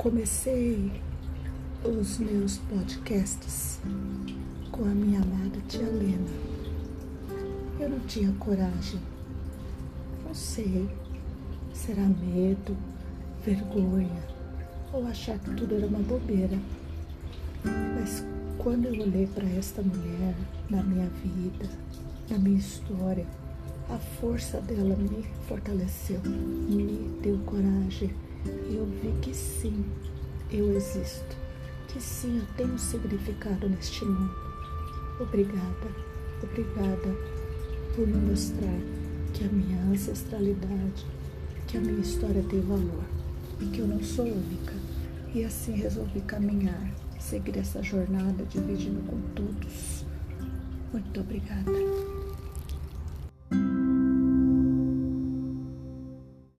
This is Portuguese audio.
comecei os meus podcasts com a minha amada tia Lena. Eu não tinha coragem. Não sei. Será medo, vergonha ou achar que tudo era uma bobeira. Mas quando eu olhei para esta mulher na minha vida, na minha história, a força dela me fortaleceu, me deu coragem eu vi que sim, eu existo, que sim, eu tenho significado neste mundo. Obrigada, obrigada por me mostrar que a minha ancestralidade, que a minha história tem valor e que eu não sou única. E assim resolvi caminhar, seguir essa jornada dividindo com todos. Muito obrigada.